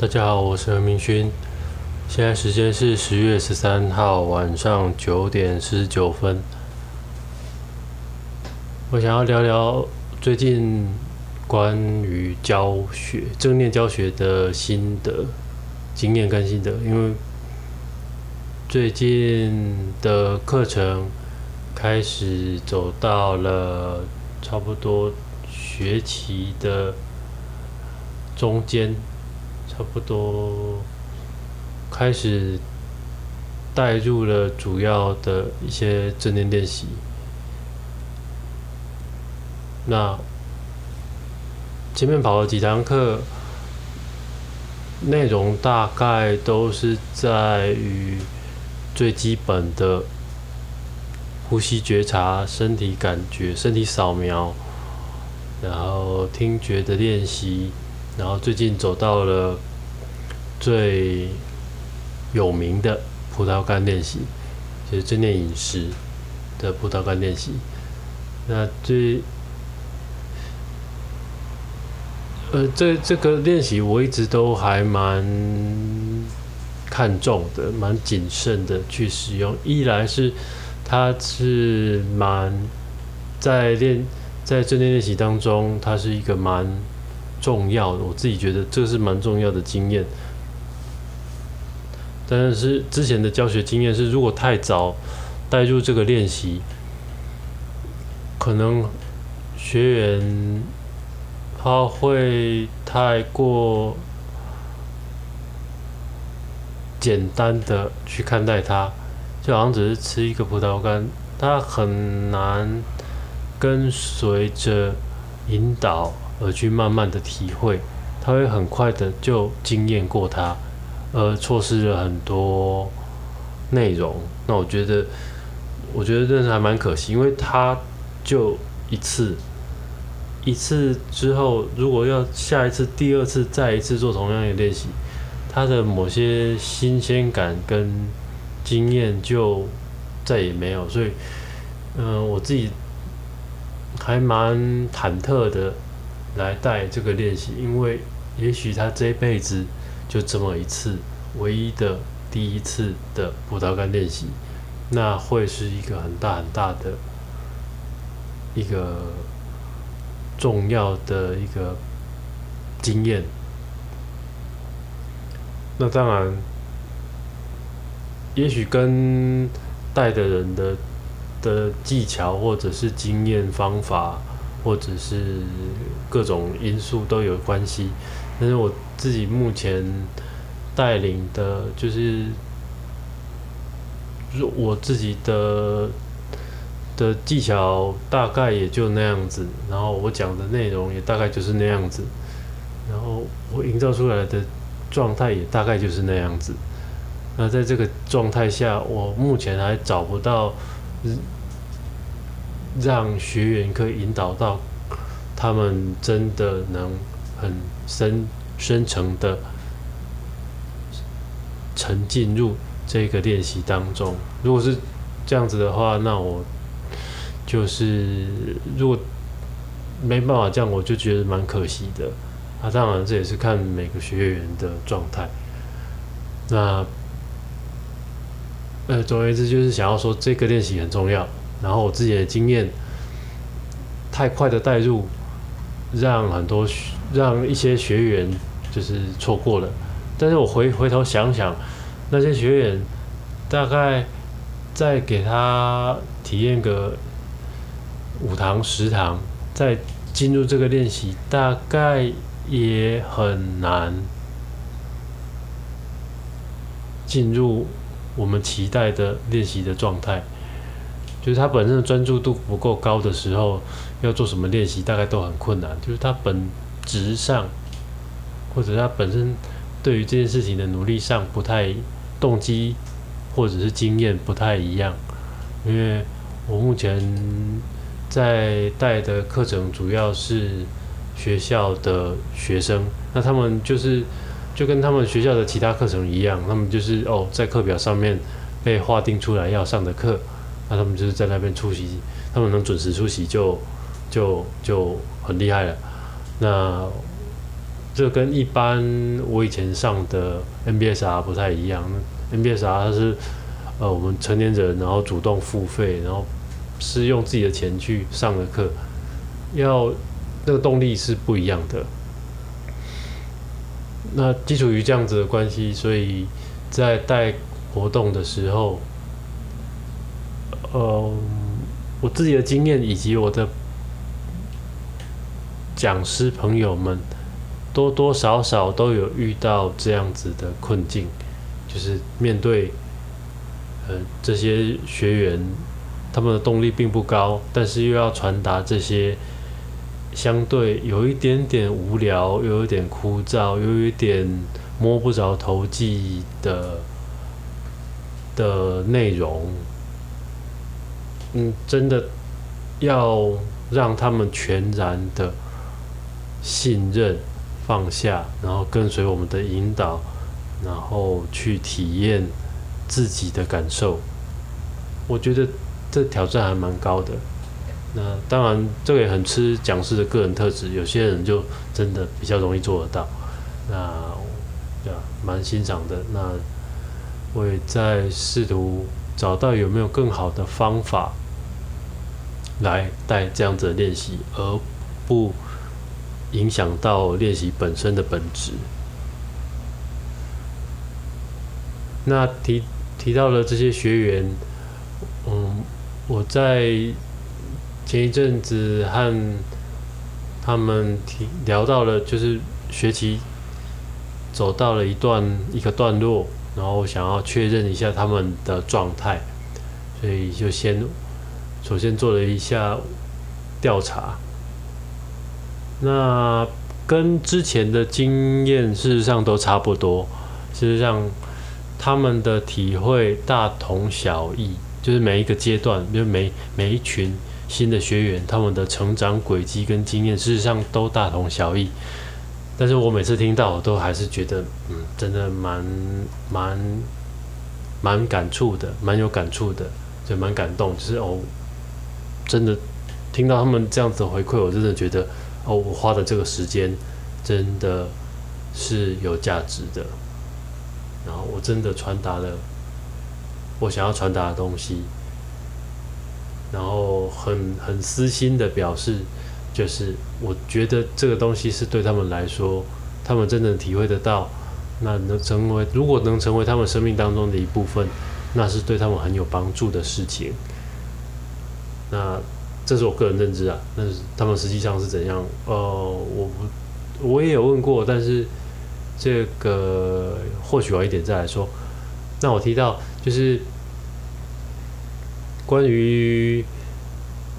大家好，我是何明勋。现在时间是十月十三号晚上九点四十九分。我想要聊聊最近关于教学、正念教学的心得、经验跟心得，因为最近的课程开始走到了差不多学期的中间。差不多开始带入了主要的一些正念练习。那前面跑了几堂课，内容大概都是在于最基本的呼吸觉察、身体感觉、身体扫描，然后听觉的练习，然后最近走到了。最有名的葡萄干练习，就是正念饮食的葡萄干练习。那最，呃，这这个练习我一直都还蛮看重的，蛮谨慎的去使用。一来是它是蛮在练在正念练习当中，它是一个蛮重要的，我自己觉得这是蛮重要的经验。但是之前的教学经验是，如果太早带入这个练习，可能学员他会太过简单的去看待它，就好像只是吃一个葡萄干，他很难跟随着引导而去慢慢的体会，他会很快的就经验过它。呃，错失了很多内容，那我觉得，我觉得真的还蛮可惜，因为他就一次，一次之后，如果要下一次、第二次、再一次做同样的练习，他的某些新鲜感跟经验就再也没有，所以，嗯，我自己还蛮忐忑的来带这个练习，因为也许他这一辈子。就这么一次，唯一的第一次的葡萄干练习，那会是一个很大很大的一个重要的一个经验。那当然，也许跟带的人的的技巧，或者是经验方法，或者是各种因素都有关系。但是我自己目前带领的，就是我自己的的技巧大概也就那样子，然后我讲的内容也大概就是那样子，然后我营造出来的状态也大概就是那样子。那在这个状态下，我目前还找不到让学员可以引导到他们真的能。很深深层的沉浸入这个练习当中。如果是这样子的话，那我就是如果没办法这样，我就觉得蛮可惜的。啊，当然这也是看每个学员的状态。那呃，总而言之，就是想要说这个练习很重要。然后我自己的经验太快的带入，让很多。让一些学员就是错过了，但是我回回头想想，那些学员大概再给他体验个五堂十堂，再进入这个练习，大概也很难进入我们期待的练习的状态。就是他本身的专注度不够高的时候，要做什么练习，大概都很困难。就是他本质上，或者他本身对于这件事情的努力上不太动机，或者是经验不太一样。因为我目前在带的课程主要是学校的学生，那他们就是就跟他们学校的其他课程一样，他们就是哦在课表上面被划定出来要上的课，那他们就是在那边出席，他们能准时出席就就就很厉害了。那这跟一般我以前上的 NBSR 不太一样。NBSR 它是呃我们成年人，然后主动付费，然后是用自己的钱去上的课，要那个动力是不一样的。那基础于这样子的关系，所以在带活动的时候，呃，我自己的经验以及我的讲师朋友们，多多少少都有遇到这样子的困境，就是面对呃这些学员，他们的动力并不高，但是又要传达这些。相对有一点点无聊，又有点枯燥，又有一点摸不着头际的的内容，嗯，真的要让他们全然的信任、放下，然后跟随我们的引导，然后去体验自己的感受，我觉得这挑战还蛮高的。那当然，这个也很吃讲师的个人特质。有些人就真的比较容易做得到，那对啊，蛮欣赏的。那我也在试图找到有没有更好的方法来带这样子的练习，而不影响到练习本身的本质。那提提到了这些学员，嗯，我在。前一阵子和他们提聊到了，就是学习走到了一段一个段落，然后想要确认一下他们的状态，所以就先首先做了一下调查。那跟之前的经验事实上都差不多，事实上他们的体会大同小异，就是每一个阶段，就每每一群。新的学员，他们的成长轨迹跟经验，事实上都大同小异。但是我每次听到，我都还是觉得，嗯，真的蛮蛮蛮感触的，蛮有感触的，就蛮感动。就是哦，真的听到他们这样子的回馈，我真的觉得，哦，我花的这个时间真的是有价值的。然后我真的传达了我想要传达的东西。然后很很私心的表示，就是我觉得这个东西是对他们来说，他们真的体会得到，那能成为如果能成为他们生命当中的一部分，那是对他们很有帮助的事情。那这是我个人认知啊，那他们实际上是怎样？呃，我不我也有问过，但是这个或许晚一点再来说。那我提到就是。关于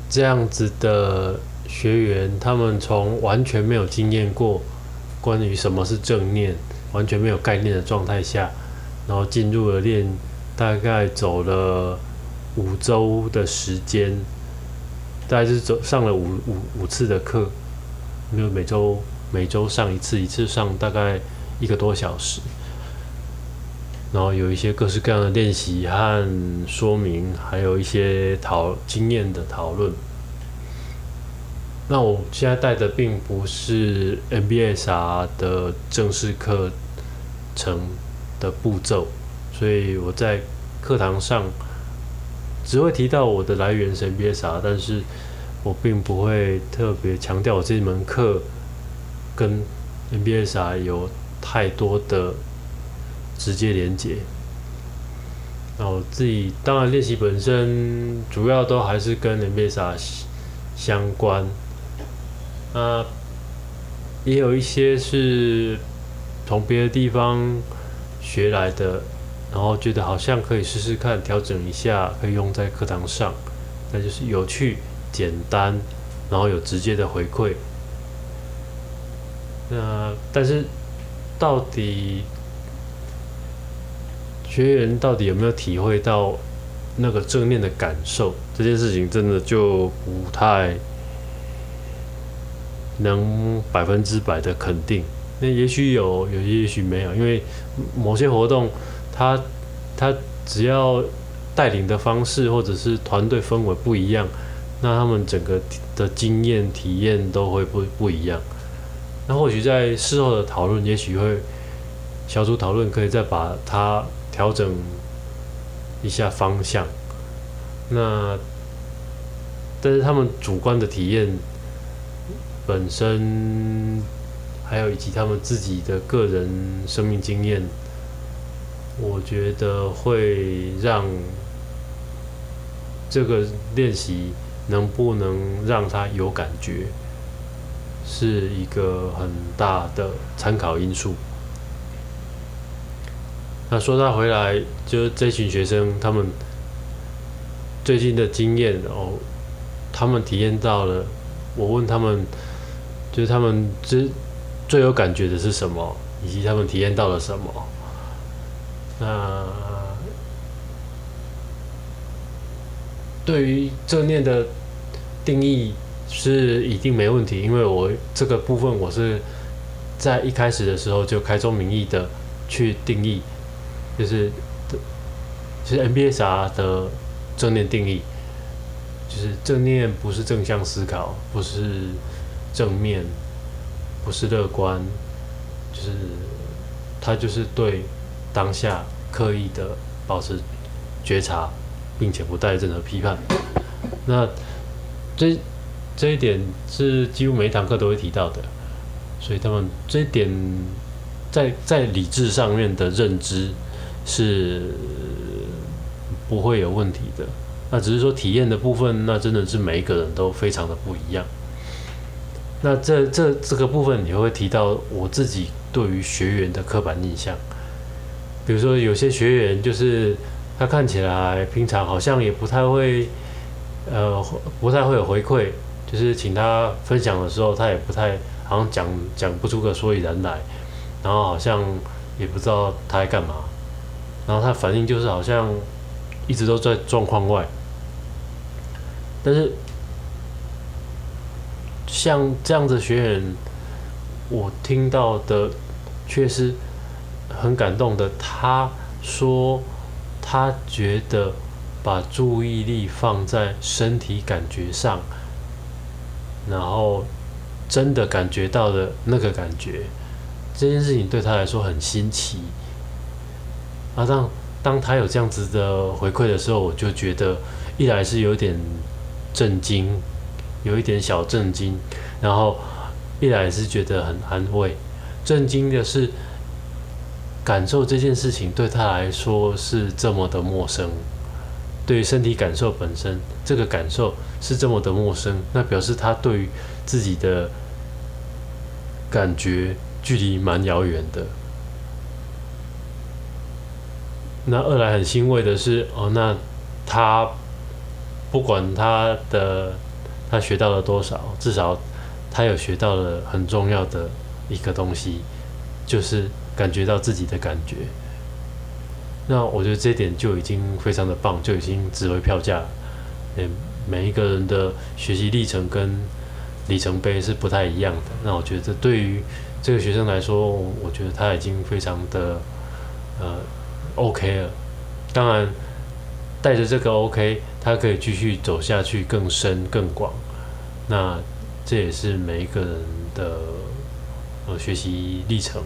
这样子的学员，他们从完全没有经验过关于什么是正念，完全没有概念的状态下，然后进入了练，大概走了五周的时间，大概是走上了五五五次的课，因为每周每周上一次，一次上大概一个多小时。然后有一些各式各样的练习和说明，还有一些讨经验的讨论。那我现在带的并不是 MBSR 的正式课程的步骤，所以我在课堂上只会提到我的来源是 MBSR，但是我并不会特别强调我这门课跟 MBSR 有太多的。直接连接。那我自己当然练习本身主要都还是跟 n b s a 相关，那也有一些是从别的地方学来的，然后觉得好像可以试试看调整一下，可以用在课堂上，那就是有趣、简单，然后有直接的回馈。那但是到底？学员到底有没有体会到那个正面的感受？这件事情真的就不太能百分之百的肯定。那也许有，有些也许没有，因为某些活动，他他只要带领的方式或者是团队氛围不一样，那他们整个的经验体验都会不不一样。那或许在事后的讨论，也许会小组讨论，可以再把它调整一下方向。那但是他们主观的体验本身，还有以及他们自己的个人生命经验，我觉得会让这个练习能不能让他有感觉，是一个很大的参考因素。那说他回来，就是这群学生他们最近的经验哦。他们体验到了，我问他们，就是他们最最有感觉的是什么，以及他们体验到了什么。那对于正念的定义是一定没问题，因为我这个部分我是在一开始的时候就开宗明义的去定义，就是其实 NBSR 的正念定义。就是正念不是正向思考，不是正面，不是乐观，就是他就是对当下刻意的保持觉察，并且不带任何批判。那这这一点是几乎每一堂课都会提到的，所以他们这一点在在理智上面的认知是不会有问题的。那只是说体验的部分，那真的是每一个人都非常的不一样。那这这这个部分，你会提到我自己对于学员的刻板印象。比如说，有些学员就是他看起来平常好像也不太会，呃，不太会有回馈，就是请他分享的时候，他也不太好像讲讲不出个所以然来，然后好像也不知道他在干嘛，然后他反应就是好像一直都在状况外。但是，像这样的学员，我听到的却是很感动的。他说，他觉得把注意力放在身体感觉上，然后真的感觉到的那个感觉，这件事情对他来说很新奇。啊，当当他有这样子的回馈的时候，我就觉得，一来是有点。震惊，有一点小震惊，然后一来是觉得很安慰。震惊的是，感受这件事情对他来说是这么的陌生，对于身体感受本身，这个感受是这么的陌生，那表示他对于自己的感觉距离蛮遥远的。那二来很欣慰的是，哦，那他。不管他的他学到了多少，至少他有学到了很重要的一个东西，就是感觉到自己的感觉。那我觉得这点就已经非常的棒，就已经值回票价。嗯，每一个人的学习历程跟里程碑是不太一样的。那我觉得对于这个学生来说，我觉得他已经非常的呃 OK 了。当然，带着这个 OK。他可以继续走下去，更深更广。那这也是每一个人的呃学习历程。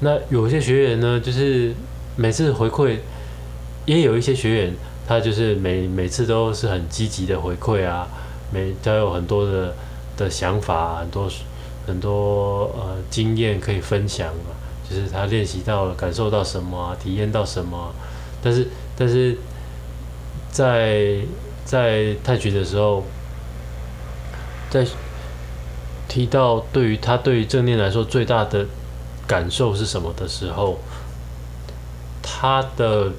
那有些学员呢，就是每次回馈，也有一些学员，他就是每每次都是很积极的回馈啊，每都有很多的的想法，很多很多呃经验可以分享啊，就是他练习到了，感受到什么，体验到什么，但是但是。在在太极的时候，在提到对于他对于正念来说最大的感受是什么的时候，他的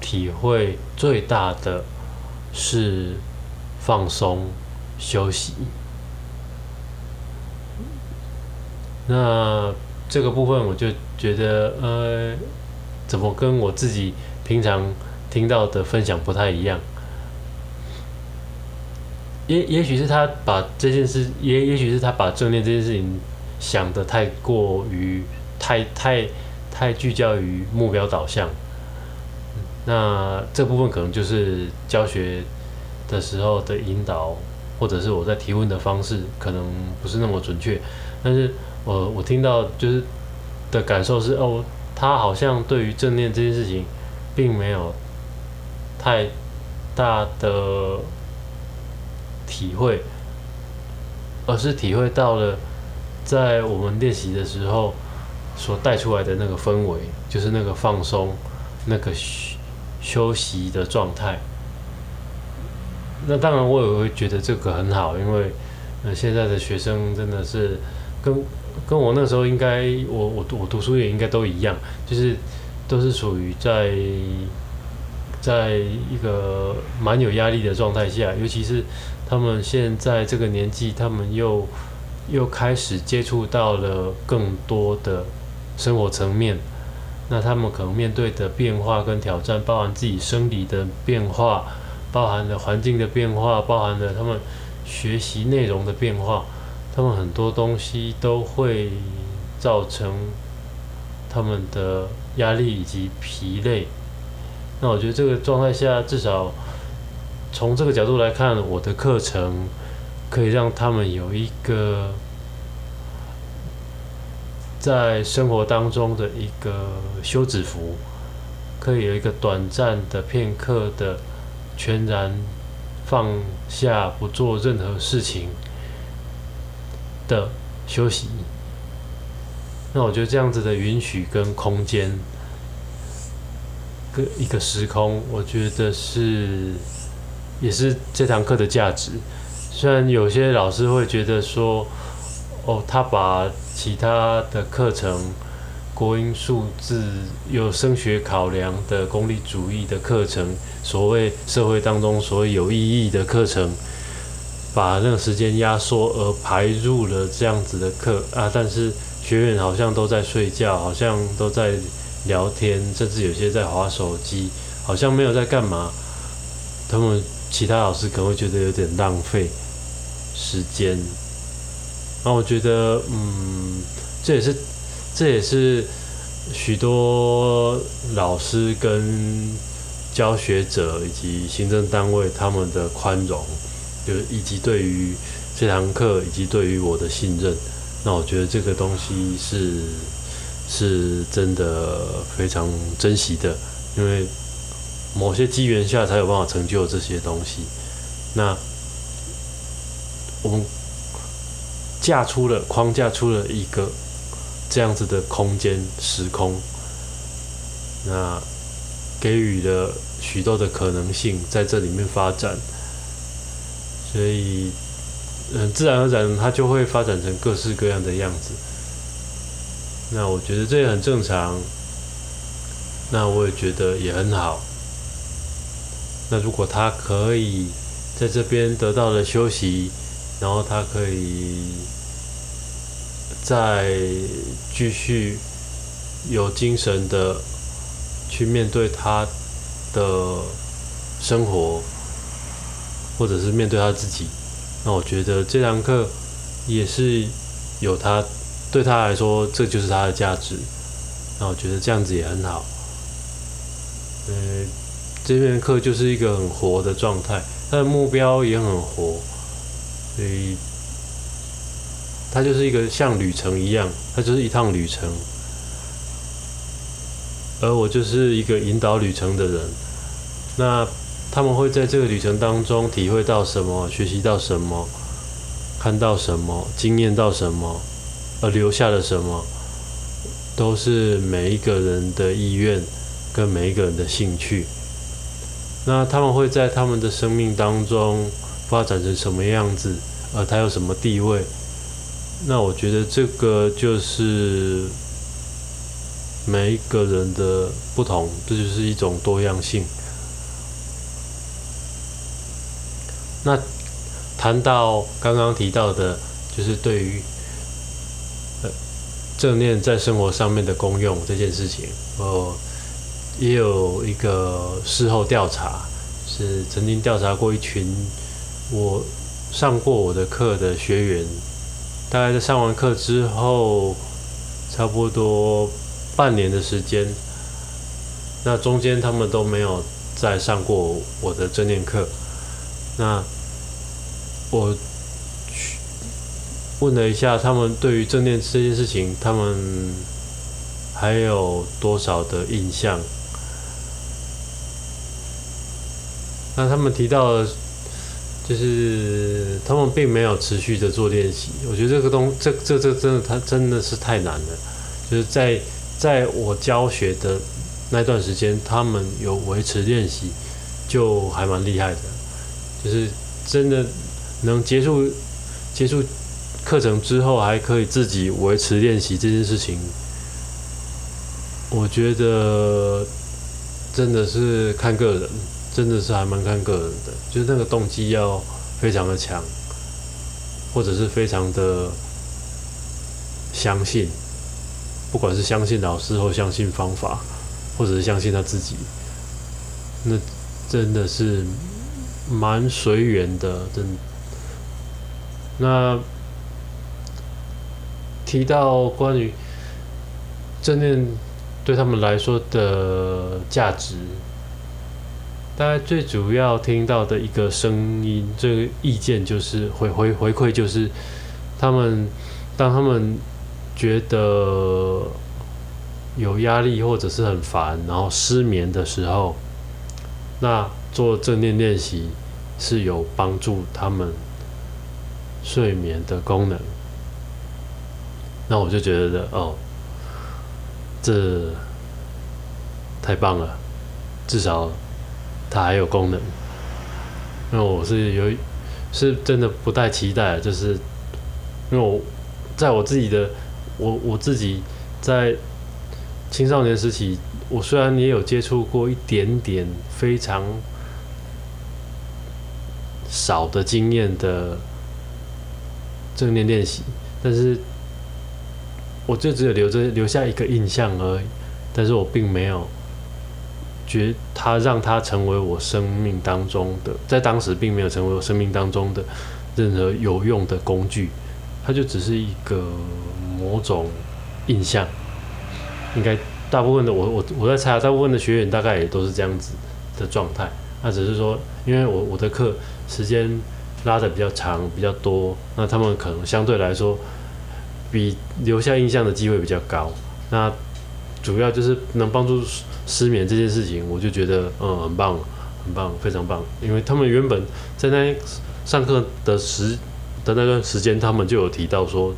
体会最大的是放松休息。那这个部分我就觉得，呃，怎么跟我自己平常。听到的分享不太一样，也也许是他把这件事，也也许是他把正念这件事情想的太过于太太太聚焦于目标导向，那这部分可能就是教学的时候的引导，或者是我在提问的方式可能不是那么准确，但是我我听到就是的感受是，哦，他好像对于正念这件事情，并没有太大的体会，而是体会到了在我们练习的时候所带出来的那个氛围，就是那个放松、那个休息的状态。那当然，我也会觉得这个很好，因为呃，现在的学生真的是跟跟我那时候应该，我我我读书也应该都一样，就是都是属于在在一个蛮有压力的状态下，尤其是他们现在这个年纪，他们又又开始接触到了更多的生活层面，那他们可能面对的变化跟挑战，包含自己生理的变化。包含了环境的变化，包含了他们学习内容的变化，他们很多东西都会造成他们的压力以及疲累。那我觉得这个状态下，至少从这个角度来看，我的课程可以让他们有一个在生活当中的一个休止符，可以有一个短暂的片刻的。全然放下，不做任何事情的休息。那我觉得这样子的允许跟空间，跟一个时空，我觉得是也是这堂课的价值。虽然有些老师会觉得说，哦，他把其他的课程。国音数字有升学考量的功利主义的课程，所谓社会当中所谓有意义的课程，把那个时间压缩而排入了这样子的课啊，但是学员好像都在睡觉，好像都在聊天，甚至有些在划手机，好像没有在干嘛。他们其他老师可能会觉得有点浪费时间。那我觉得，嗯，这也是。这也是许多老师跟教学者以及行政单位他们的宽容，就是以及对于这堂课以及对于我的信任，那我觉得这个东西是是真的非常珍惜的，因为某些机缘下才有办法成就这些东西。那我们架出了框架出了一个。这样子的空间时空，那给予了许多的可能性在这里面发展，所以，嗯，自然而然它就会发展成各式各样的样子。那我觉得这也很正常，那我也觉得也很好。那如果他可以在这边得到了休息，然后他可以。再继续有精神的去面对他的生活，或者是面对他自己，那我觉得这堂课也是有他对他来说，这就是他的价值。那我觉得这样子也很好。嗯，这门课就是一个很活的状态，他的目标也很活，所以。它就是一个像旅程一样，它就是一趟旅程，而我就是一个引导旅程的人。那他们会在这个旅程当中体会到什么，学习到什么，看到什么，经验到什么，而留下了什么，都是每一个人的意愿跟每一个人的兴趣。那他们会在他们的生命当中发展成什么样子，而他有什么地位？那我觉得这个就是每一个人的不同，这就是一种多样性。那谈到刚刚提到的，就是对于正念在生活上面的功用这件事情，我也有一个事后调查，是曾经调查过一群我上过我的课的学员。大概在上完课之后，差不多半年的时间，那中间他们都没有再上过我的正念课。那我去问了一下他们对于正念这件事情，他们还有多少的印象？那他们提到，就是他们并没有持续的做练习。我觉得这个东，这这这真的，他真的是太难了。就是在在我教学的那段时间，他们有维持练习，就还蛮厉害的。就是真的能结束结束课程之后，还可以自己维持练习这件事情，我觉得真的是看个人。真的是还蛮看个人的，就是那个动机要非常的强，或者是非常的相信，不管是相信老师或相信方法，或者是相信他自己，那真的是蛮随缘的。真，那提到关于正念对他们来说的价值。大家最主要听到的一个声音，这个意见就是回回回馈，就是他们当他们觉得有压力或者是很烦，然后失眠的时候，那做正念练习是有帮助他们睡眠的功能。那我就觉得哦，这太棒了，至少。它还有功能，那我是有，是真的不太期待，就是因为我在我自己的，我我自己在青少年时期，我虽然也有接触过一点点非常少的经验的正念练习，但是我就只有留着留下一个印象而已，但是我并没有。觉他让他成为我生命当中的，在当时并没有成为我生命当中的任何有用的工具，它就只是一个某种印象。应该大部分的我我我在猜啊，大部分的学员大概也都是这样子的状态。那只是说，因为我我的课时间拉的比较长比较多，那他们可能相对来说比留下印象的机会比较高。那主要就是能帮助。失眠这件事情，我就觉得嗯很棒，很棒，非常棒。因为他们原本在那上课的时的那段时间，他们就有提到说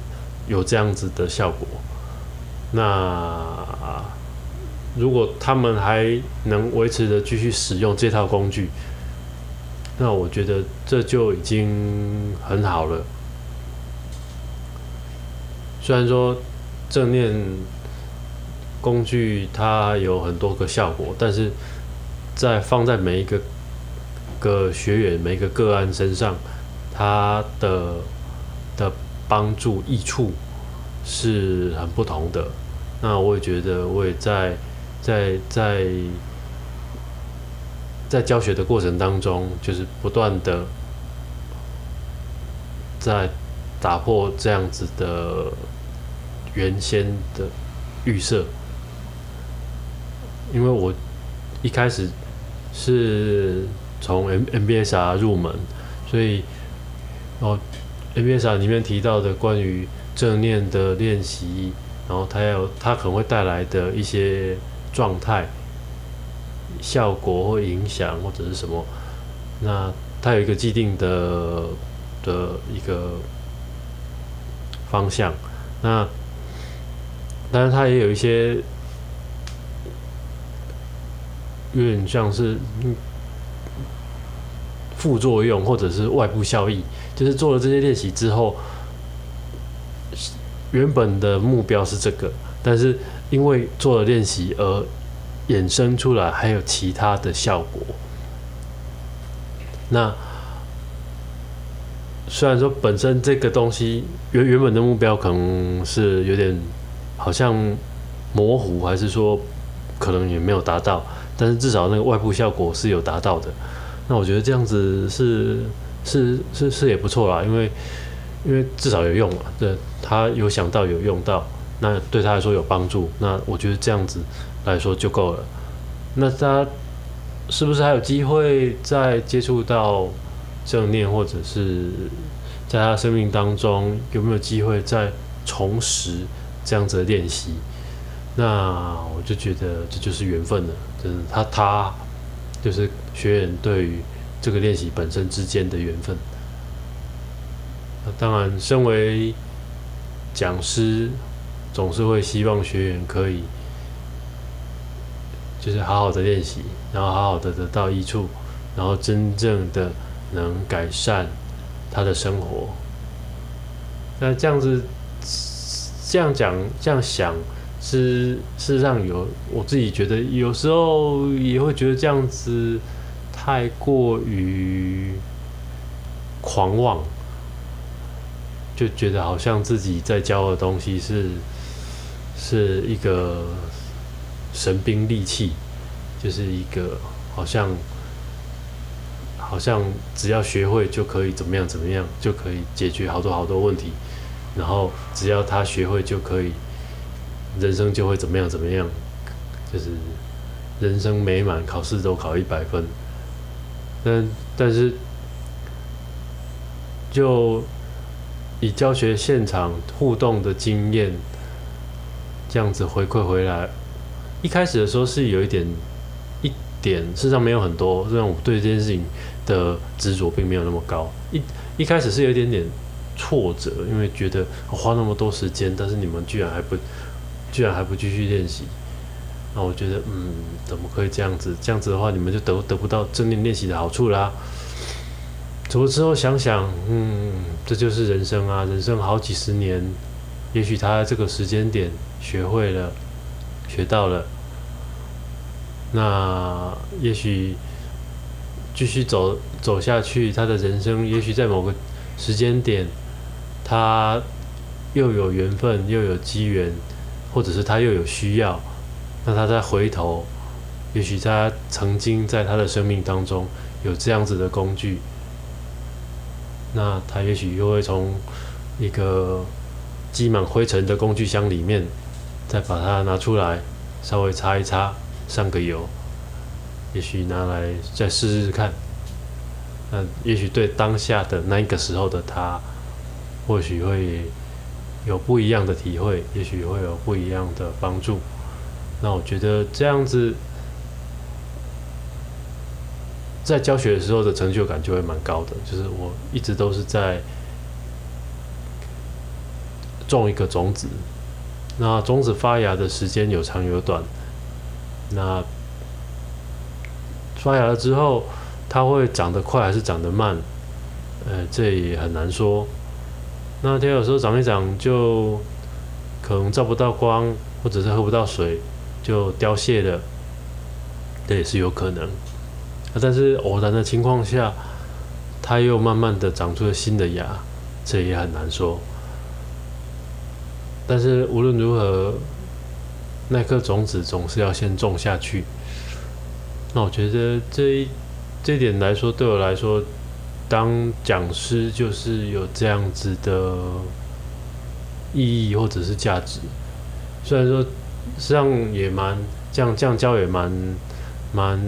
有这样子的效果。那如果他们还能维持着继续使用这套工具，那我觉得这就已经很好了。虽然说正念。工具它有很多个效果，但是在放在每一个个学员、每一个个案身上，它的的帮助益处是很不同的。那我也觉得，我也在在在在教学的过程当中，就是不断的在打破这样子的原先的预设。因为我一开始是从 M M B S R 入门，所以哦 M B S R 里面提到的关于正念的练习，然后它有它可能会带来的一些状态、效果或影响或者是什么，那它有一个既定的的一个方向，那但是它也有一些。有点像是副作用，或者是外部效益，就是做了这些练习之后，原本的目标是这个，但是因为做了练习而衍生出来还有其他的效果。那虽然说本身这个东西原原本的目标可能是有点好像模糊，还是说可能也没有达到。但是至少那个外部效果是有达到的，那我觉得这样子是是是是也不错啦，因为因为至少有用嘛，对，他有想到有用到，那对他来说有帮助，那我觉得这样子来说就够了。那他是不是还有机会再接触到正念或者是在他生命当中有没有机会再重拾这样子的练习？那我就觉得这就是缘分了，就是他他就是学员对于这个练习本身之间的缘分。那当然，身为讲师，总是会希望学员可以就是好好的练习，然后好好的得到益处，然后真正的能改善他的生活。那这样子这样讲这样想。是事实上有，我自己觉得有时候也会觉得这样子太过于狂妄，就觉得好像自己在教的东西是是一个神兵利器，就是一个好像好像只要学会就可以怎么样怎么样，就可以解决好多好多问题，然后只要他学会就可以。人生就会怎么样怎么样，就是人生美满，考试都考一百分。但但是，就以教学现场互动的经验，这样子回馈回来，一开始的时候是有一点一点，事实上没有很多，让我对这件事情的执着并没有那么高。一一开始是有一点点挫折，因为觉得我花那么多时间，但是你们居然还不。居然还不继续练习，那我觉得，嗯，怎么可以这样子？这样子的话，你们就得得不到正念练习的好处啦。走了之后想想，嗯，这就是人生啊，人生好几十年，也许他这个时间点学会了，学到了，那也许继续走走下去，他的人生也许在某个时间点，他又有缘分，又有机缘。或者是他又有需要，那他再回头，也许他曾经在他的生命当中有这样子的工具，那他也许又会从一个积满灰尘的工具箱里面，再把它拿出来，稍微擦一擦，上个油，也许拿来再试试看，那也许对当下的那个时候的他，或许会。有不一样的体会，也许会有不一样的帮助。那我觉得这样子，在教学的时候的成就感就会蛮高的。就是我一直都是在种一个种子，那种子发芽的时间有长有短。那发芽了之后，它会长得快还是长得慢？呃，这也很难说。那天有时候长一长就可能照不到光，或者是喝不到水就凋谢了，这也是有可能。但是偶然的情况下，它又慢慢的长出了新的芽，这也很难说。但是无论如何，那颗种子总是要先种下去。那我觉得这一这点来说，对我来说。当讲师就是有这样子的意义或者是价值，虽然说实际上也蛮这样这样教也蛮蛮，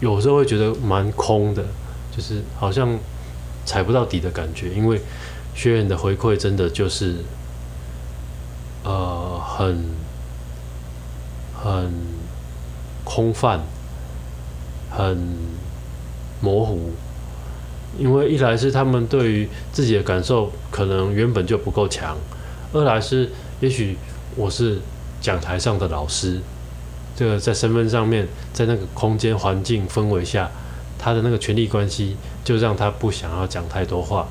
有时候会觉得蛮空的，就是好像踩不到底的感觉，因为学员的回馈真的就是呃很很空泛，很。模糊，因为一来是他们对于自己的感受可能原本就不够强，二来是也许我是讲台上的老师，这个在身份上面，在那个空间环境氛围下，他的那个权力关系就让他不想要讲太多话。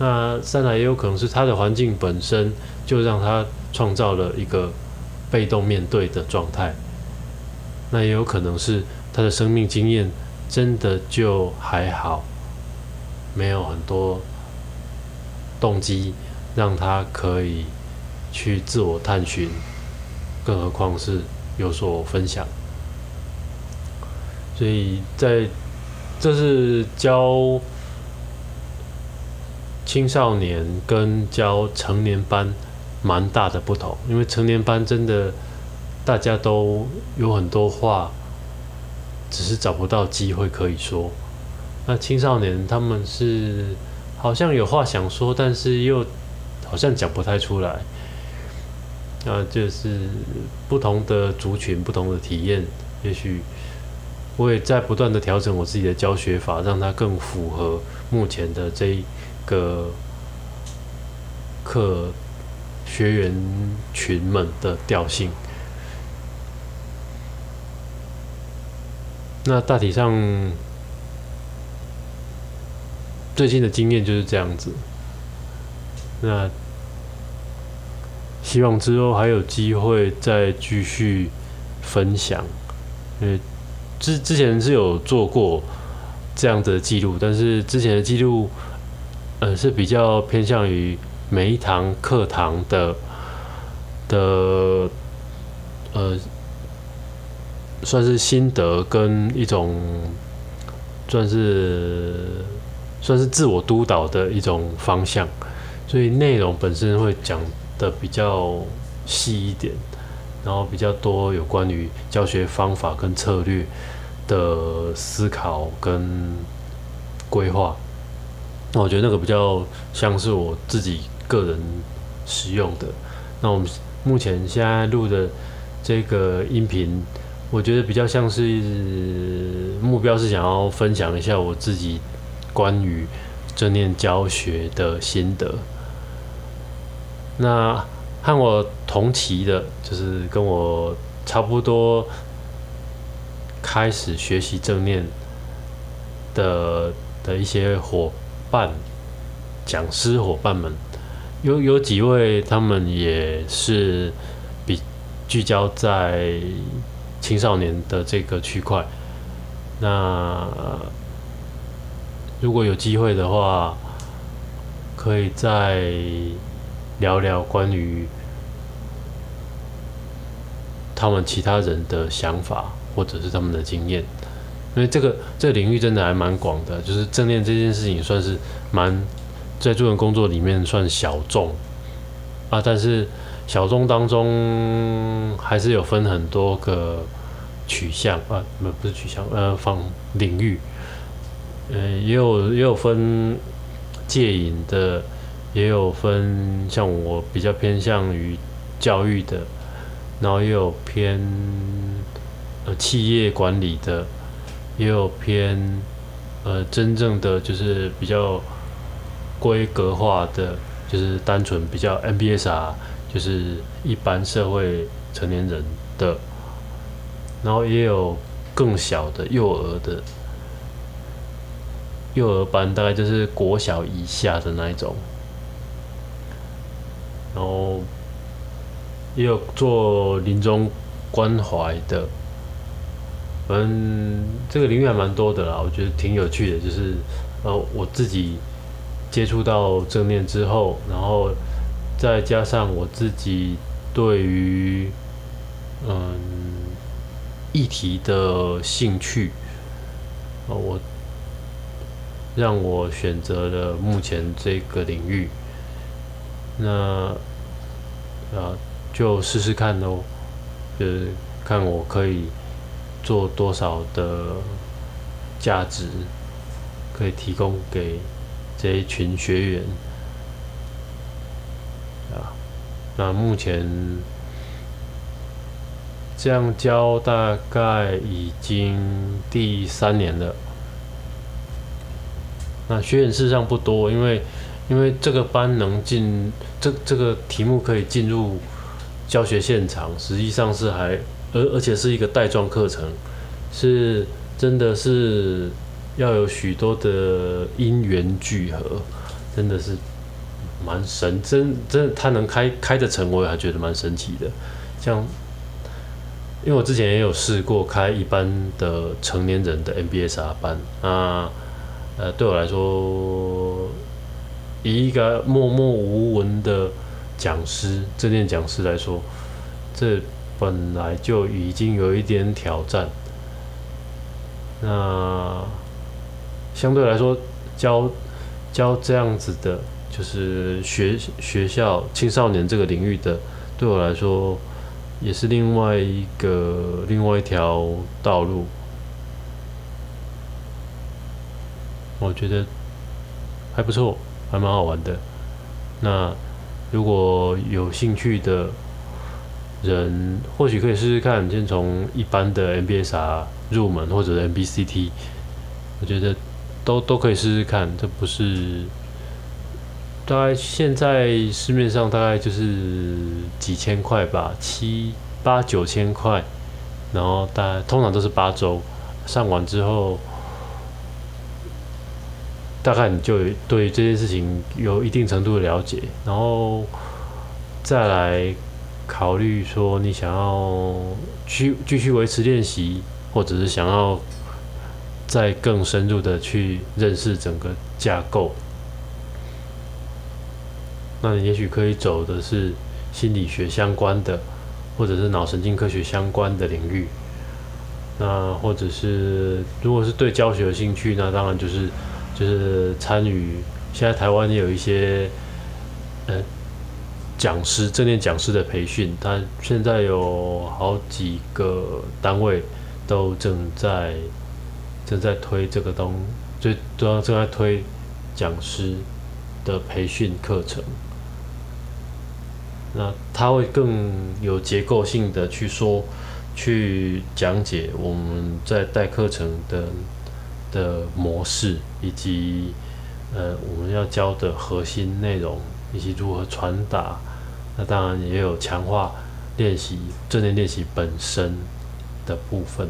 那三来也有可能是他的环境本身就让他创造了一个被动面对的状态，那也有可能是他的生命经验。真的就还好，没有很多动机让他可以去自我探寻，更何况是有所分享。所以在这是教青少年跟教成年班蛮大的不同，因为成年班真的大家都有很多话。只是找不到机会可以说，那青少年他们是好像有话想说，但是又好像讲不太出来。那就是不同的族群、不同的体验，也许我也在不断的调整我自己的教学法，让它更符合目前的这个课学员群们的调性。那大体上，最近的经验就是这样子。那希望之后还有机会再继续分享。因为之之前是有做过这样子的记录，但是之前的记录，呃，是比较偏向于每一堂课堂的的呃。算是心得跟一种，算是算是自我督导的一种方向，所以内容本身会讲的比较细一点，然后比较多有关于教学方法跟策略的思考跟规划。那我觉得那个比较像是我自己个人使用的。那我们目前现在录的这个音频。我觉得比较像是目标是想要分享一下我自己关于正念教学的心得。那和我同期的，就是跟我差不多开始学习正念的的一些伙伴、讲师伙伴们，有有几位他们也是比聚焦在。青少年的这个区块，那如果有机会的话，可以再聊聊关于他们其他人的想法，或者是他们的经验，因为这个这个领域真的还蛮广的，就是正念这件事情算是蛮在助人工作里面算小众啊，但是。小众当中还是有分很多个取向啊，不不是取向，呃，方领域，呃，也有也有分戒瘾的，也有分像我比较偏向于教育的，然后也有偏呃企业管理的，也有偏呃真正的就是比较规格化的，就是单纯比较 MBS 啊。就是一般社会成年人的，然后也有更小的幼儿的幼儿班，大概就是国小以下的那一种，然后也有做临终关怀的，反正这个领域还蛮多的啦，我觉得挺有趣的，就是呃我自己接触到正念之后，然后。再加上我自己对于议题的兴趣，啊，我让我选择了目前这个领域，那啊就试试看喽，就是看我可以做多少的价值，可以提供给这一群学员啊。那目前这样教大概已经第三年了。那学员事实上不多，因为因为这个班能进这这个题目可以进入教学现场，实际上是还而而且是一个带状课程，是真的是要有许多的因缘聚合，真的是。蛮神，真真他能开开的成，我也还觉得蛮神奇的。像，因为我之前也有试过开一般的成年人的 MBSR 班，那呃对我来说，以一个默默无闻的讲师、正念讲师来说，这本来就已经有一点挑战。那相对来说，教教这样子的。就是学学校青少年这个领域的，对我来说也是另外一个另外一条道路。我觉得还不错，还蛮好玩的。那如果有兴趣的人，或许可以试试看，先从一般的 MBSR 入门，或者 MBCT，我觉得都都可以试试看。这不是大概现在市面上大概就是几千块吧，七八九千块，然后大概通常都是八周上完之后。大概你就对这件事情有一定程度的了解，然后再来考虑说你想要去继续维持练习，或者是想要再更深入的去认识整个架构，那你也许可以走的是心理学相关的，或者是脑神经科学相关的领域。那或者是如果是对教学有兴趣，那当然就是。就是参与，现在台湾也有一些，呃，讲师、正念讲师的培训，他现在有好几个单位都正在正在推这个东，就都要正在推讲师的培训课程。那他会更有结构性的去说，去讲解我们在带课程的。的模式以及呃我们要教的核心内容以及如何传达，那当然也有强化练习正念练习本身的部分。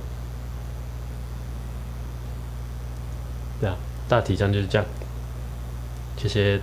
对啊，大体上就是这样。谢谢